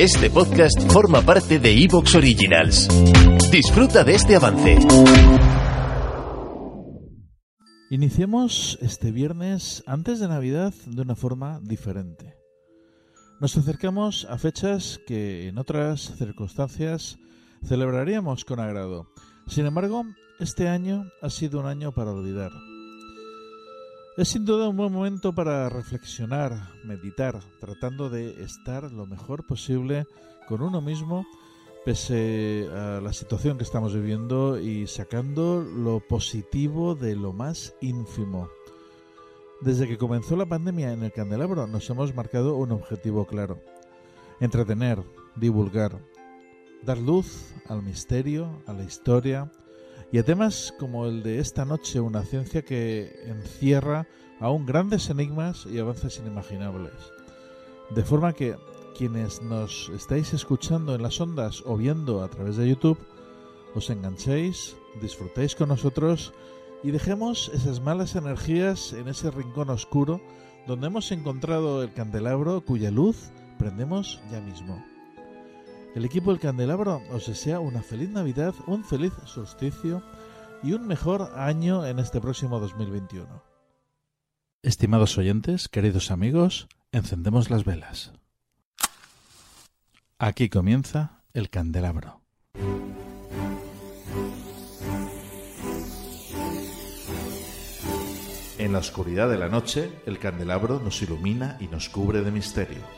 Este podcast forma parte de Evox Originals. Disfruta de este avance. Iniciemos este viernes antes de Navidad de una forma diferente. Nos acercamos a fechas que en otras circunstancias celebraríamos con agrado. Sin embargo, este año ha sido un año para olvidar. Es sin duda un buen momento para reflexionar, meditar, tratando de estar lo mejor posible con uno mismo pese a la situación que estamos viviendo y sacando lo positivo de lo más ínfimo. Desde que comenzó la pandemia en el Candelabro nos hemos marcado un objetivo claro. Entretener, divulgar, dar luz al misterio, a la historia, y a temas como el de esta noche, una ciencia que encierra aún grandes enigmas y avances inimaginables. De forma que quienes nos estáis escuchando en las ondas o viendo a través de YouTube, os enganchéis, disfrutéis con nosotros y dejemos esas malas energías en ese rincón oscuro donde hemos encontrado el candelabro cuya luz prendemos ya mismo. El equipo del Candelabro os desea una feliz Navidad, un feliz solsticio y un mejor año en este próximo 2021. Estimados oyentes, queridos amigos, encendemos las velas. Aquí comienza el Candelabro. En la oscuridad de la noche, el candelabro nos ilumina y nos cubre de misterio.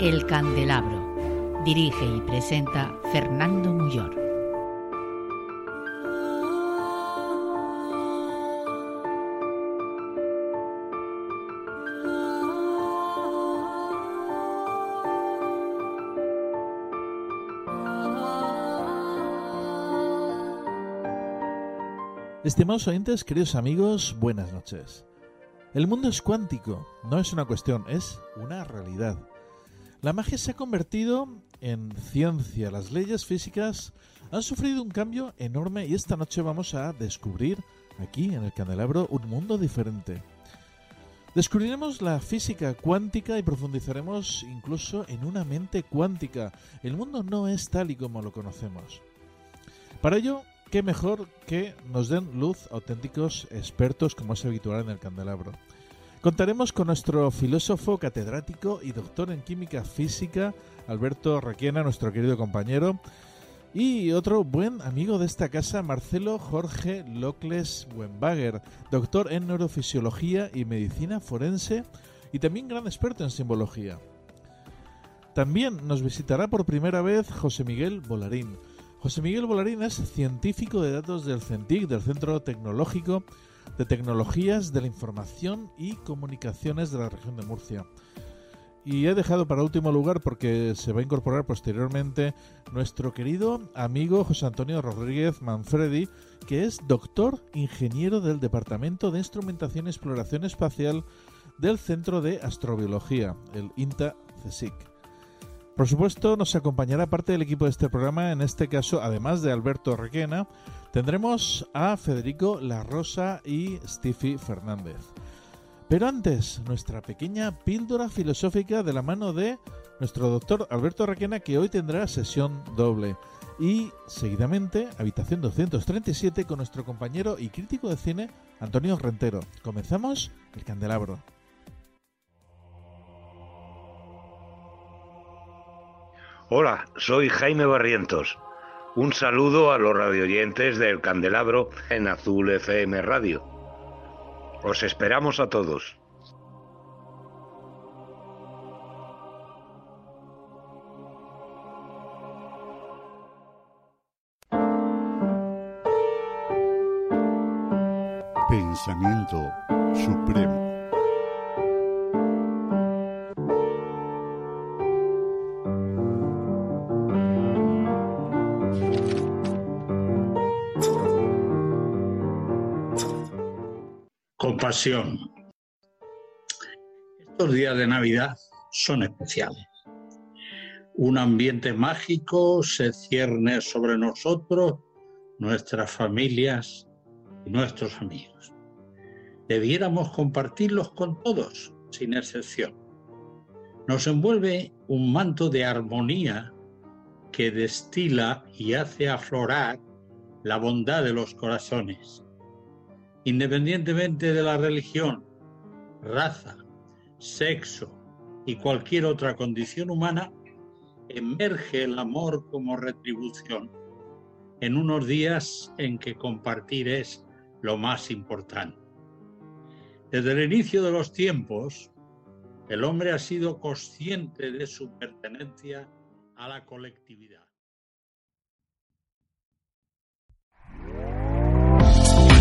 El Candelabro. Dirige y presenta Fernando Muyor. Estimados oyentes, queridos amigos, buenas noches. El mundo es cuántico, no es una cuestión, es una realidad. La magia se ha convertido en ciencia. Las leyes físicas han sufrido un cambio enorme y esta noche vamos a descubrir aquí en el candelabro un mundo diferente. Descubriremos la física cuántica y profundizaremos incluso en una mente cuántica. El mundo no es tal y como lo conocemos. Para ello, qué mejor que nos den luz auténticos expertos como es habitual en el candelabro. Contaremos con nuestro filósofo catedrático y doctor en química física, Alberto Requiena, nuestro querido compañero, y otro buen amigo de esta casa, Marcelo Jorge Locles Wenbager, doctor en neurofisiología y medicina forense y también gran experto en simbología. También nos visitará por primera vez José Miguel Bolarín. José Miguel Bolarín es científico de datos del CENTIC, del Centro Tecnológico de Tecnologías de la Información y Comunicaciones de la región de Murcia. Y he dejado para último lugar porque se va a incorporar posteriormente nuestro querido amigo José Antonio Rodríguez Manfredi, que es doctor ingeniero del Departamento de Instrumentación y Exploración Espacial del Centro de Astrobiología, el INTA-CSIC. Por supuesto, nos acompañará parte del equipo de este programa, en este caso, además de Alberto Requena, tendremos a Federico La Rosa y Stiffy Fernández. Pero antes, nuestra pequeña píldora filosófica de la mano de nuestro doctor Alberto Requena, que hoy tendrá sesión doble. Y seguidamente, habitación 237 con nuestro compañero y crítico de cine, Antonio Rentero. Comenzamos el candelabro. Hola, soy Jaime Barrientos. Un saludo a los radioyentes del Candelabro en Azul FM Radio. Os esperamos a todos. Pensamiento Supremo. Compasión. Estos días de Navidad son especiales. Un ambiente mágico se cierne sobre nosotros, nuestras familias y nuestros amigos. Debiéramos compartirlos con todos, sin excepción. Nos envuelve un manto de armonía que destila y hace aflorar la bondad de los corazones. Independientemente de la religión, raza, sexo y cualquier otra condición humana, emerge el amor como retribución en unos días en que compartir es lo más importante. Desde el inicio de los tiempos, el hombre ha sido consciente de su pertenencia a la colectividad.